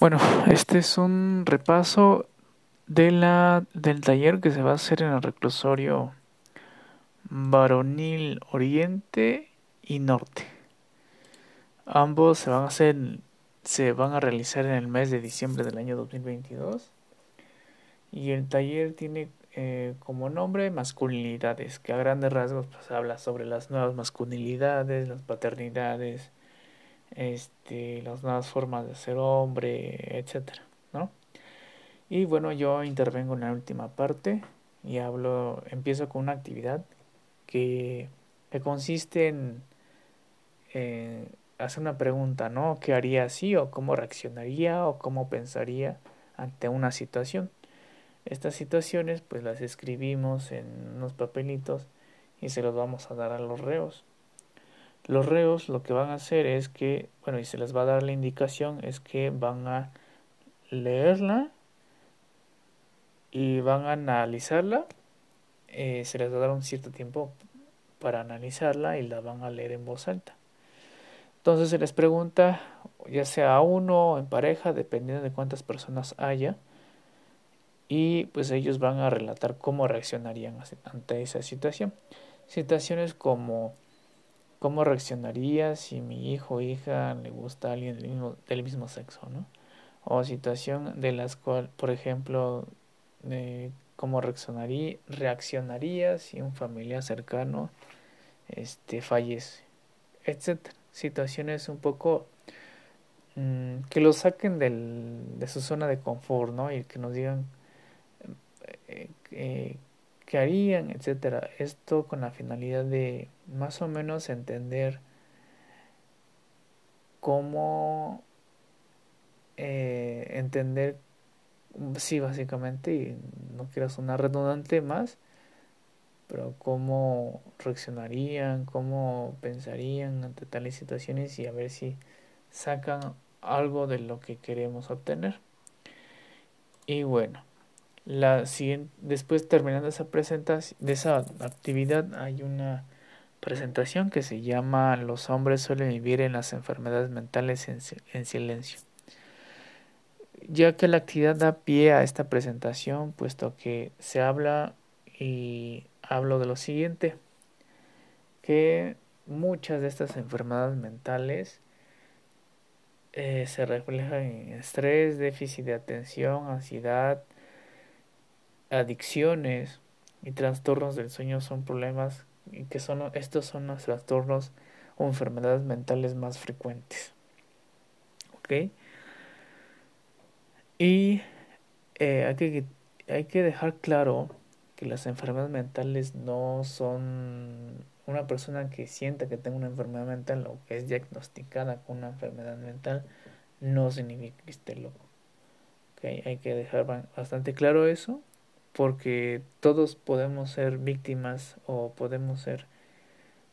Bueno, este es un repaso de la, del taller que se va a hacer en el reclusorio Varonil Oriente y Norte. Ambos se van a hacer, se van a realizar en el mes de diciembre del año 2022 y el taller tiene eh, como nombre masculinidades, que a grandes rasgos pues, habla sobre las nuevas masculinidades, las paternidades, este, las nuevas formas de ser hombre, etcétera, ¿no? Y bueno, yo intervengo en la última parte y hablo, empiezo con una actividad que, consiste en hacer una pregunta, ¿no? ¿Qué haría así o cómo reaccionaría o cómo pensaría ante una situación? Estas situaciones pues las escribimos en unos papelitos y se los vamos a dar a los reos. Los reos lo que van a hacer es que, bueno, y se les va a dar la indicación, es que van a leerla y van a analizarla. Eh, se les va a dar un cierto tiempo para analizarla y la van a leer en voz alta. Entonces se les pregunta, ya sea a uno o en pareja, dependiendo de cuántas personas haya, y pues ellos van a relatar cómo reaccionarían ante esa situación. Situaciones como cómo reaccionaría si mi hijo o hija le gusta a alguien del mismo, del mismo sexo, ¿no? O situación de las cuales, por ejemplo, cómo reaccionaría, reaccionaría si un familiar cercano este, fallece, etcétera. Situaciones un poco mm, que lo saquen del, de su zona de confort, ¿no? Y que nos digan eh, eh, qué harían, etcétera. Esto con la finalidad de más o menos entender cómo eh, entender, sí, básicamente, y no quiero sonar redundante más, pero cómo reaccionarían, cómo pensarían ante tales situaciones y a ver si sacan algo de lo que queremos obtener. Y bueno, la siguiente, después terminando esa presentación, de esa actividad hay una presentación que se llama Los hombres suelen vivir en las enfermedades mentales en, en silencio. Ya que la actividad da pie a esta presentación, puesto que se habla y hablo de lo siguiente, que muchas de estas enfermedades mentales eh, se reflejan en estrés, déficit de atención, ansiedad, adicciones y trastornos del sueño son problemas que son estos son los trastornos o enfermedades mentales más frecuentes. ¿Ok? Y eh, hay, que, hay que dejar claro que las enfermedades mentales no son una persona que sienta que tenga una enfermedad mental o que es diagnosticada con una enfermedad mental no significa que esté loco. ¿Okay? Hay que dejar bastante claro eso porque todos podemos ser víctimas o podemos ser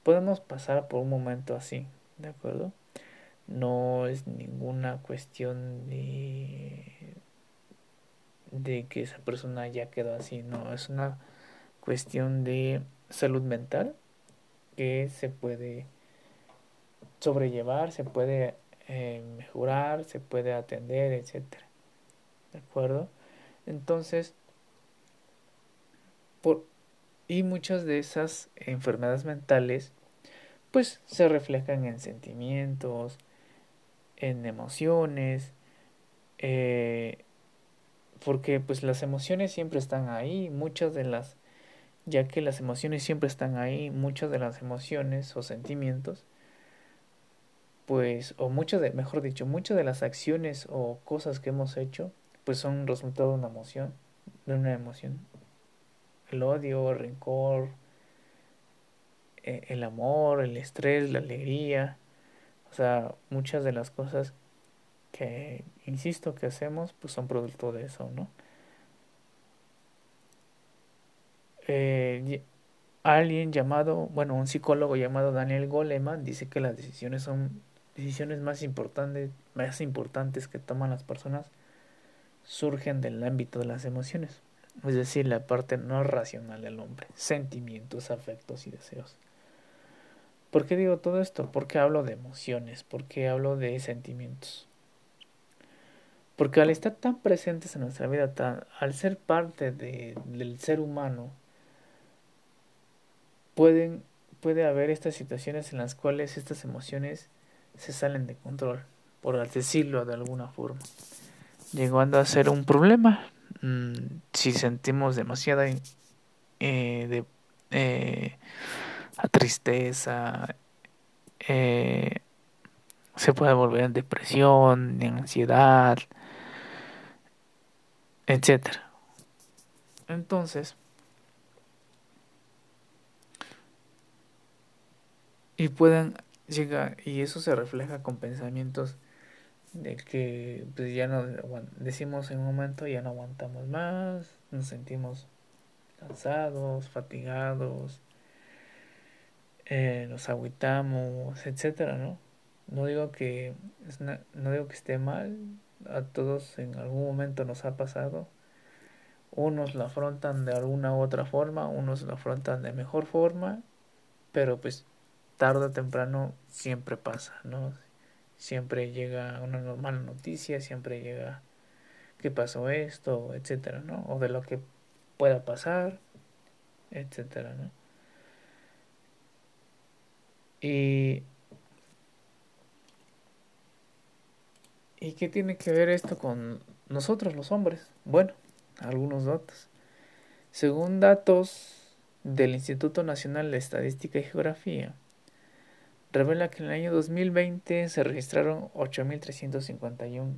podemos pasar por un momento así, ¿de acuerdo? No es ninguna cuestión de de que esa persona ya quedó así, no, es una cuestión de salud mental que se puede sobrellevar, se puede eh, mejorar, se puede atender, etcétera. ¿De acuerdo? Entonces, y muchas de esas enfermedades mentales pues se reflejan en sentimientos, en emociones, eh, porque pues las emociones siempre están ahí, muchas de las, ya que las emociones siempre están ahí, muchas de las emociones o sentimientos, pues, o muchas de, mejor dicho, muchas de las acciones o cosas que hemos hecho, pues son resultado de una emoción, de una emoción. El odio, el rencor, e, el amor, el estrés, la alegría, o sea, muchas de las cosas que, insisto, que hacemos, pues son producto de eso, ¿no? Eh, alguien llamado, bueno, un psicólogo llamado Daniel Goleman dice que las decisiones son decisiones más importantes, más importantes que toman las personas surgen del ámbito de las emociones, es decir, la parte no racional del hombre, sentimientos, afectos y deseos. ¿Por qué digo todo esto? ¿Por qué hablo de emociones? ¿Por qué hablo de sentimientos? Porque al estar tan presentes en nuestra vida, al ser parte del ser humano, pueden, puede haber estas situaciones en las cuales estas emociones se salen de control, por decirlo de alguna forma, llegando a ser un problema mm, si sentimos demasiada eh, eh, tristeza, eh, se puede volver en depresión, en ansiedad, etcétera. Entonces, y pueden llegar, y eso se refleja con pensamientos de que pues ya no decimos en un momento ya no aguantamos más, nos sentimos cansados, fatigados, eh, nos agüitamos, etcétera, ¿no? No digo que no digo que esté mal, a todos en algún momento nos ha pasado. Unos lo afrontan de alguna u otra forma, unos lo afrontan de mejor forma, pero pues tarde o temprano siempre pasa, ¿no? Siempre llega una normal noticia, siempre llega que pasó esto, etcétera, ¿no? O de lo que pueda pasar, etcétera, ¿no? Y ¿Y qué tiene que ver esto con nosotros los hombres? Bueno, algunos datos. Según datos del Instituto Nacional de Estadística y Geografía, revela que en el año 2020 se registraron 8.351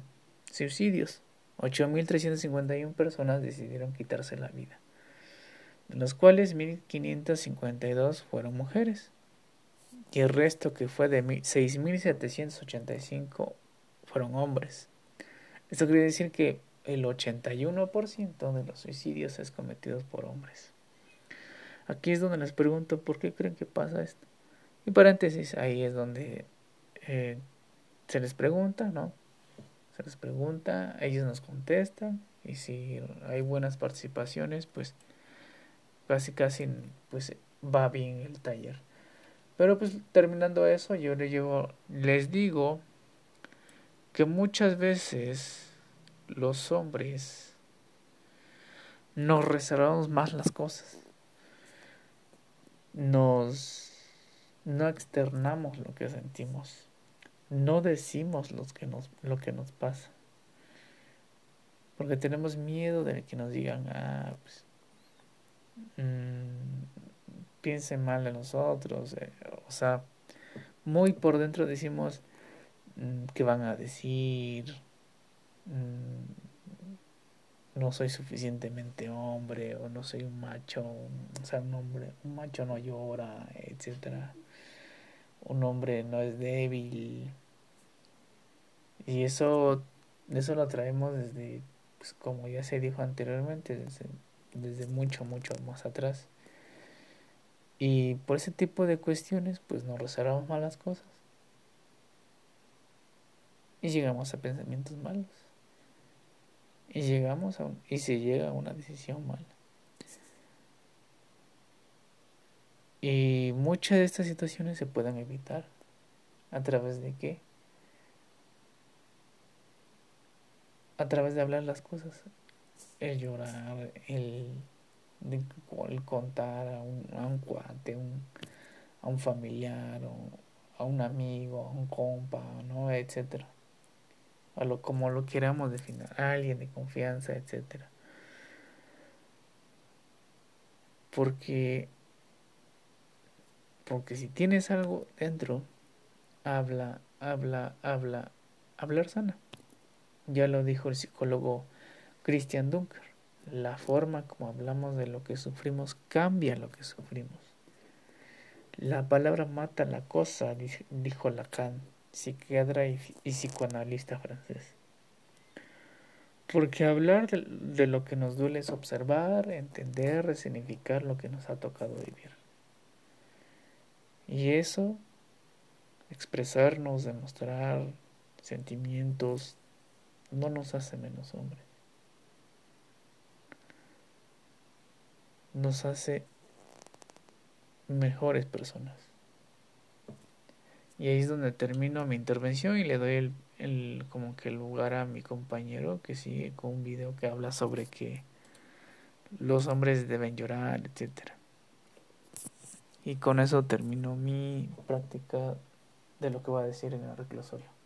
suicidios. 8.351 personas decidieron quitarse la vida, de los cuales 1.552 fueron mujeres y el resto que fue de 6.785 fueron hombres. Esto quiere decir que el 81% de los suicidios es cometidos por hombres. Aquí es donde les pregunto por qué creen que pasa esto. Y paréntesis, ahí es donde eh, se les pregunta, ¿no? Se les pregunta, ellos nos contestan y si hay buenas participaciones, pues casi casi pues va bien el taller. Pero pues terminando eso, yo les, llevo, les digo que muchas veces los hombres nos reservamos más las cosas. Nos no externamos lo que sentimos. No decimos lo que nos, lo que nos pasa. Porque tenemos miedo de que nos digan, ah, pues, mmm, piensen mal de nosotros. Eh, o sea, muy por dentro decimos, Mm, que van a decir, mm, no soy suficientemente hombre o no soy un macho, o sea, un hombre, un macho no llora, etcétera. Un hombre no es débil. Y eso, eso lo traemos desde, pues, como ya se dijo anteriormente, desde, desde mucho, mucho más atrás. Y por ese tipo de cuestiones, pues nos reservamos malas cosas y llegamos a pensamientos malos. Y llegamos a y se llega a una decisión mala. Y muchas de estas situaciones se pueden evitar. ¿A través de qué? A través de hablar las cosas. El llorar, el, contar a un, a un cuate, un, a un familiar, o a un amigo, a un compa, ¿no? etcétera a lo como lo queramos definir, alguien de confianza, etcétera. Porque porque si tienes algo dentro, habla, habla, habla, hablar sana. Ya lo dijo el psicólogo Christian Dunker. La forma como hablamos de lo que sufrimos cambia lo que sufrimos. La palabra mata la cosa, dijo Lacan psiquiatra y, psicoanalista francés. Porque hablar de, lo que nos duele es observar, entender, resignificar lo que nos ha tocado vivir. Y eso, expresarnos, demostrar sentimientos, no nos hace menos hombres. Nos hace mejores personas. Y ahí es donde termino mi intervención y le doy el, como que el lugar a mi compañero que sigue con un video que habla sobre que los hombres deben llorar, etcétera. Y con eso termino mi práctica de lo que voy a decir en el reclusorio.